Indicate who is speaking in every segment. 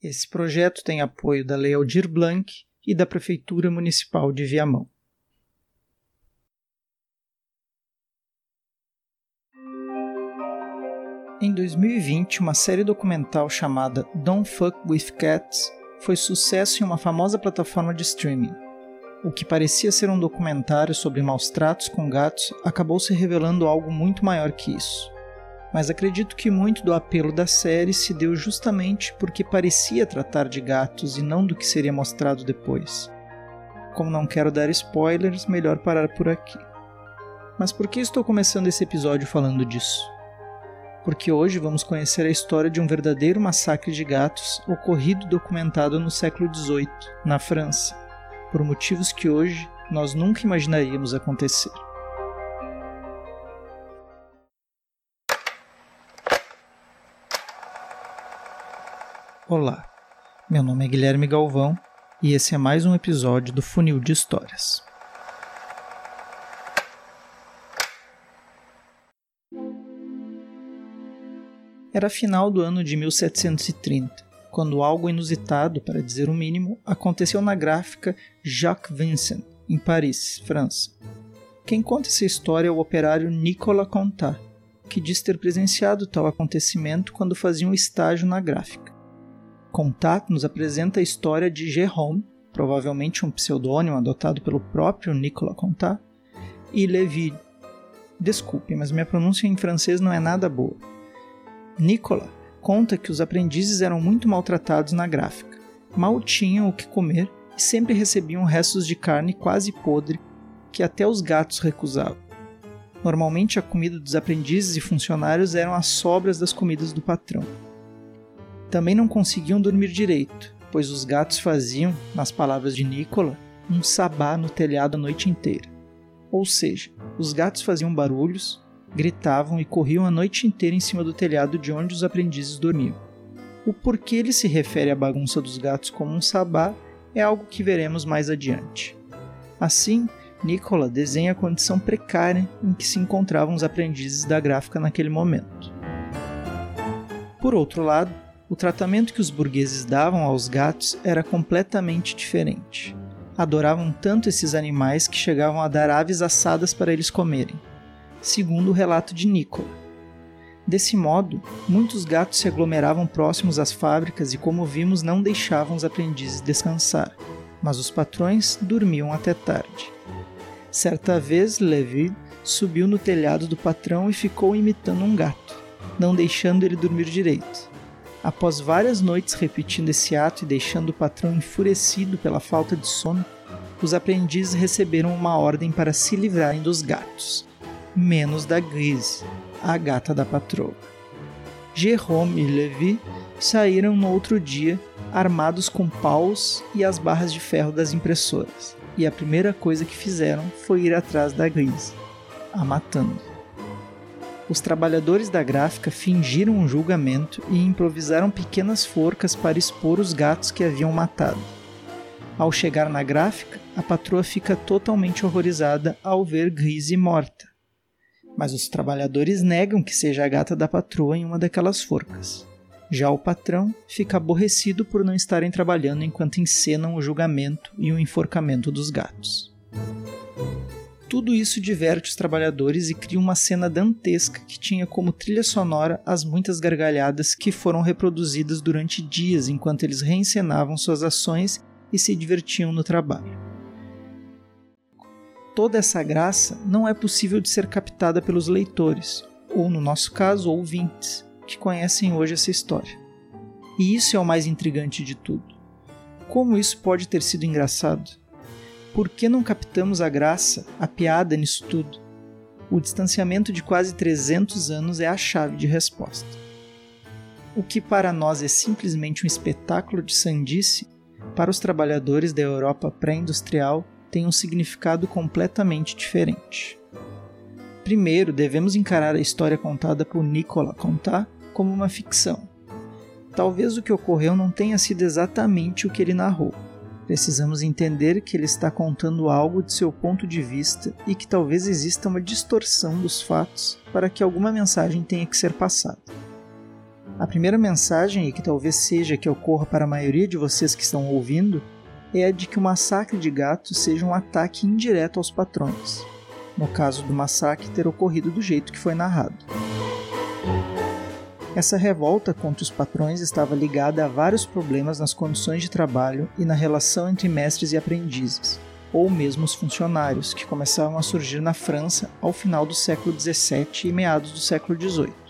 Speaker 1: Esse projeto tem apoio da Lei Aldir Blanc e da Prefeitura Municipal de Viamão. Em 2020, uma série documental chamada Don't Fuck With Cats foi sucesso em uma famosa plataforma de streaming. O que parecia ser um documentário sobre maus tratos com gatos acabou se revelando algo muito maior que isso. Mas acredito que muito do apelo da série se deu justamente porque parecia tratar de gatos e não do que seria mostrado depois. Como não quero dar spoilers, melhor parar por aqui. Mas por que estou começando esse episódio falando disso? Porque hoje vamos conhecer a história de um verdadeiro massacre de gatos ocorrido e documentado no século XVIII, na França, por motivos que hoje nós nunca imaginaríamos acontecer. Olá, meu nome é Guilherme Galvão e esse é mais um episódio do Funil de Histórias. Era final do ano de 1730, quando algo inusitado, para dizer o mínimo, aconteceu na gráfica Jacques Vincent, em Paris, França. Quem conta essa história é o operário Nicolas Contat, que diz ter presenciado tal acontecimento quando fazia um estágio na gráfica. Contat nos apresenta a história de Jérôme, provavelmente um pseudônimo adotado pelo próprio Nicolas Contat, e Lévy. Desculpe, mas minha pronúncia em francês não é nada boa. Nicolas conta que os aprendizes eram muito maltratados na gráfica, mal tinham o que comer e sempre recebiam restos de carne quase podre que até os gatos recusavam. Normalmente a comida dos aprendizes e funcionários eram as sobras das comidas do patrão. Também não conseguiam dormir direito, pois os gatos faziam, nas palavras de Nicola, um sabá no telhado a noite inteira. Ou seja, os gatos faziam barulhos, gritavam e corriam a noite inteira em cima do telhado de onde os aprendizes dormiam. O porquê ele se refere à bagunça dos gatos como um sabá é algo que veremos mais adiante. Assim, Nicola desenha a condição precária em que se encontravam os aprendizes da gráfica naquele momento. Por outro lado, o tratamento que os burgueses davam aos gatos era completamente diferente. Adoravam tanto esses animais que chegavam a dar aves assadas para eles comerem, segundo o relato de Nicola. Desse modo, muitos gatos se aglomeravam próximos às fábricas e, como vimos, não deixavam os aprendizes descansar, mas os patrões dormiam até tarde. Certa vez, Levi subiu no telhado do patrão e ficou imitando um gato, não deixando ele dormir direito. Após várias noites repetindo esse ato e deixando o patrão enfurecido pela falta de sono, os aprendizes receberam uma ordem para se livrarem dos gatos, menos da Grise, a gata da patroa. Jerome e Levi saíram no outro dia armados com paus e as barras de ferro das impressoras, e a primeira coisa que fizeram foi ir atrás da Grise, a matando os trabalhadores da gráfica fingiram um julgamento e improvisaram pequenas forcas para expor os gatos que haviam matado. Ao chegar na gráfica, a patroa fica totalmente horrorizada ao ver Grise morta. Mas os trabalhadores negam que seja a gata da patroa em uma daquelas forcas. Já o patrão fica aborrecido por não estarem trabalhando enquanto encenam o julgamento e o enforcamento dos gatos. Tudo isso diverte os trabalhadores e cria uma cena dantesca que tinha como trilha sonora as muitas gargalhadas que foram reproduzidas durante dias enquanto eles reencenavam suas ações e se divertiam no trabalho. Toda essa graça não é possível de ser captada pelos leitores, ou no nosso caso, ouvintes, que conhecem hoje essa história. E isso é o mais intrigante de tudo. Como isso pode ter sido engraçado? Por que não captamos a graça, a piada nisso tudo? O distanciamento de quase 300 anos é a chave de resposta. O que para nós é simplesmente um espetáculo de sandice, para os trabalhadores da Europa pré-industrial tem um significado completamente diferente. Primeiro, devemos encarar a história contada por Nicolas Contat como uma ficção. Talvez o que ocorreu não tenha sido exatamente o que ele narrou, Precisamos entender que ele está contando algo de seu ponto de vista e que talvez exista uma distorção dos fatos para que alguma mensagem tenha que ser passada. A primeira mensagem, e que talvez seja que ocorra para a maioria de vocês que estão ouvindo, é a de que o massacre de gatos seja um ataque indireto aos patrões, no caso do massacre ter ocorrido do jeito que foi narrado. Essa revolta contra os patrões estava ligada a vários problemas nas condições de trabalho e na relação entre mestres e aprendizes, ou mesmo os funcionários, que começavam a surgir na França ao final do século XVII e meados do século XVIII.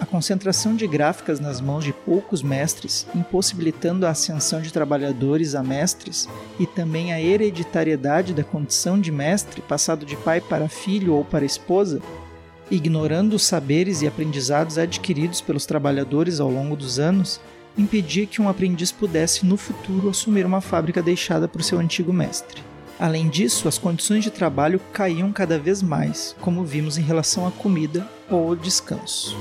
Speaker 1: A concentração de gráficas nas mãos de poucos mestres, impossibilitando a ascensão de trabalhadores a mestres e também a hereditariedade da condição de mestre, passado de pai para filho ou para esposa, ignorando os saberes e aprendizados adquiridos pelos trabalhadores ao longo dos anos, impedia que um aprendiz pudesse no futuro assumir uma fábrica deixada por seu antigo mestre. Além disso, as condições de trabalho caíam cada vez mais, como vimos em relação à comida ou ao descanso.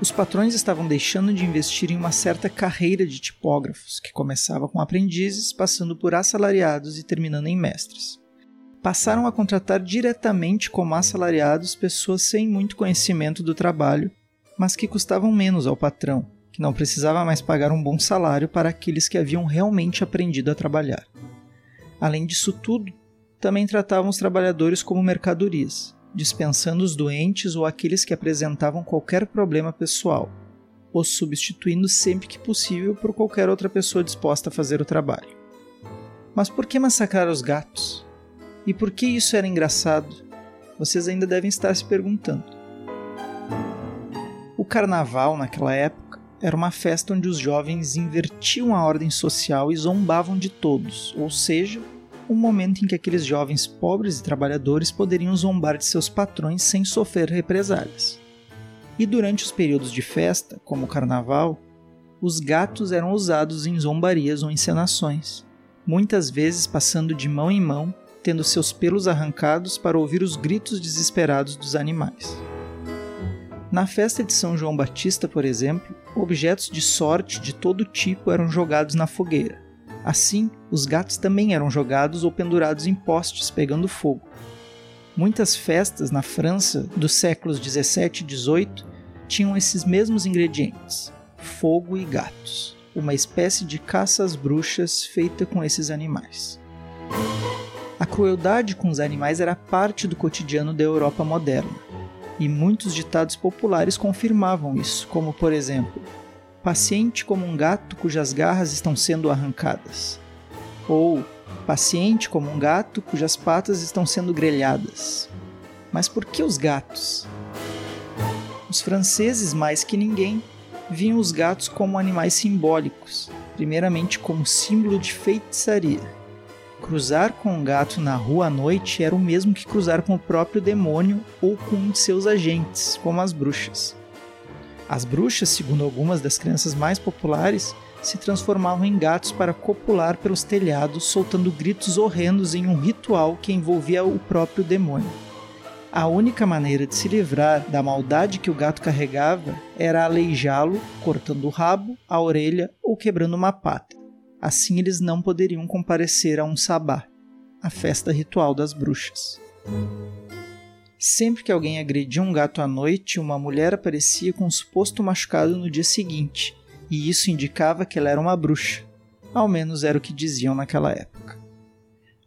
Speaker 1: Os patrões estavam deixando de investir em uma certa carreira de tipógrafos, que começava com aprendizes, passando por assalariados e terminando em mestres passaram a contratar diretamente como assalariados pessoas sem muito conhecimento do trabalho, mas que custavam menos ao patrão, que não precisava mais pagar um bom salário para aqueles que haviam realmente aprendido a trabalhar. Além disso tudo, também tratavam os trabalhadores como mercadorias, dispensando os doentes ou aqueles que apresentavam qualquer problema pessoal, os substituindo sempre que possível por qualquer outra pessoa disposta a fazer o trabalho. Mas por que massacrar os gatos? E por que isso era engraçado? Vocês ainda devem estar se perguntando. O carnaval, naquela época, era uma festa onde os jovens invertiam a ordem social e zombavam de todos, ou seja, um momento em que aqueles jovens pobres e trabalhadores poderiam zombar de seus patrões sem sofrer represálias. E durante os períodos de festa, como o carnaval, os gatos eram usados em zombarias ou encenações, muitas vezes passando de mão em mão tendo seus pelos arrancados para ouvir os gritos desesperados dos animais. Na festa de São João Batista, por exemplo, objetos de sorte de todo tipo eram jogados na fogueira. Assim, os gatos também eram jogados ou pendurados em postes pegando fogo. Muitas festas na França dos séculos 17 e 18 tinham esses mesmos ingredientes: fogo e gatos, uma espécie de caça às bruxas feita com esses animais. A crueldade com os animais era parte do cotidiano da Europa moderna, e muitos ditados populares confirmavam isso, como por exemplo: paciente como um gato cujas garras estão sendo arrancadas, ou paciente como um gato cujas patas estão sendo grelhadas. Mas por que os gatos? Os franceses, mais que ninguém, viam os gatos como animais simbólicos, primeiramente como símbolo de feitiçaria Cruzar com um gato na rua à noite era o mesmo que cruzar com o próprio demônio ou com um de seus agentes, como as bruxas. As bruxas, segundo algumas das crenças mais populares, se transformavam em gatos para copular pelos telhados, soltando gritos horrendos em um ritual que envolvia o próprio demônio. A única maneira de se livrar da maldade que o gato carregava era aleijá-lo, cortando o rabo, a orelha ou quebrando uma pata. Assim eles não poderiam comparecer a um sabá, a festa ritual das bruxas. Sempre que alguém agredia um gato à noite, uma mulher aparecia com um suposto machucado no dia seguinte, e isso indicava que ela era uma bruxa. Ao menos era o que diziam naquela época.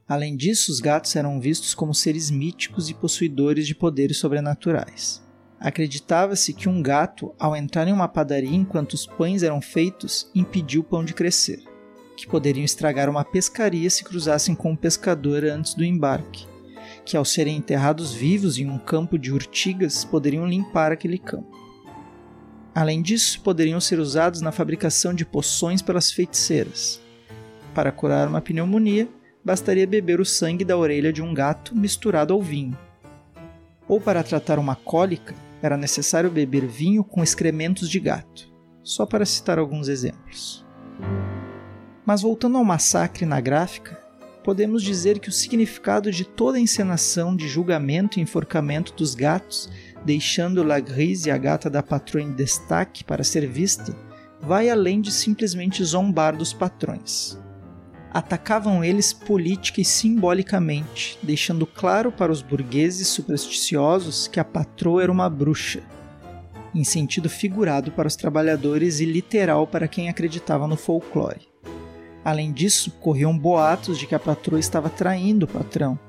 Speaker 1: Além disso, os gatos eram vistos como seres míticos e possuidores de poderes sobrenaturais. Acreditava-se que um gato, ao entrar em uma padaria enquanto os pães eram feitos, impediu o pão de crescer que poderiam estragar uma pescaria se cruzassem com um pescador antes do embarque, que ao serem enterrados vivos em um campo de urtigas poderiam limpar aquele campo. Além disso, poderiam ser usados na fabricação de poções pelas feiticeiras. Para curar uma pneumonia, bastaria beber o sangue da orelha de um gato misturado ao vinho. Ou para tratar uma cólica, era necessário beber vinho com excrementos de gato, só para citar alguns exemplos. Mas voltando ao massacre na gráfica, podemos dizer que o significado de toda a encenação de julgamento e enforcamento dos gatos, deixando La Grise e a gata da patroa em destaque para ser vista, vai além de simplesmente zombar dos patrões. Atacavam eles política e simbolicamente, deixando claro para os burgueses supersticiosos que a patroa era uma bruxa. em sentido figurado para os trabalhadores e literal para quem acreditava no folclore. Além disso, corriam boatos de que a patroa estava traindo o patrão,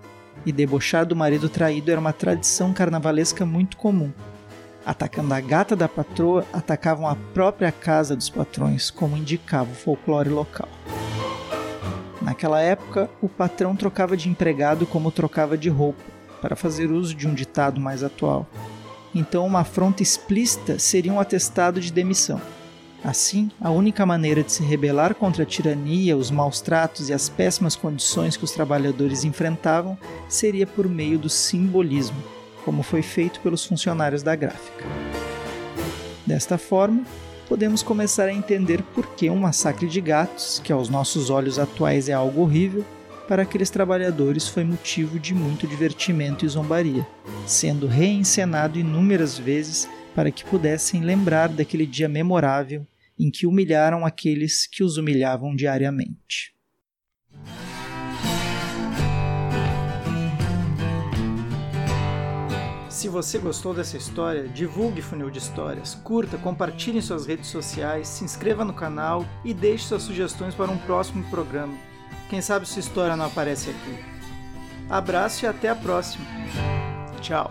Speaker 1: e debochar do marido traído era uma tradição carnavalesca muito comum. Atacando a gata da patroa, atacavam a própria casa dos patrões, como indicava o folclore local. Naquela época, o patrão trocava de empregado como trocava de roupa, para fazer uso de um ditado mais atual. Então, uma afronta explícita seria um atestado de demissão. Assim, a única maneira de se rebelar contra a tirania, os maus tratos e as péssimas condições que os trabalhadores enfrentavam seria por meio do simbolismo, como foi feito pelos funcionários da gráfica. Desta forma, podemos começar a entender por que um massacre de gatos, que aos nossos olhos atuais é algo horrível, para aqueles trabalhadores foi motivo de muito divertimento e zombaria, sendo reencenado inúmeras vezes para que pudessem lembrar daquele dia memorável em que humilharam aqueles que os humilhavam diariamente. Se você gostou dessa história, divulgue Funil de Histórias, curta, compartilhe em suas redes sociais, se inscreva no canal e deixe suas sugestões para um próximo programa. Quem sabe sua história não aparece aqui. Abraço e até a próxima. Tchau.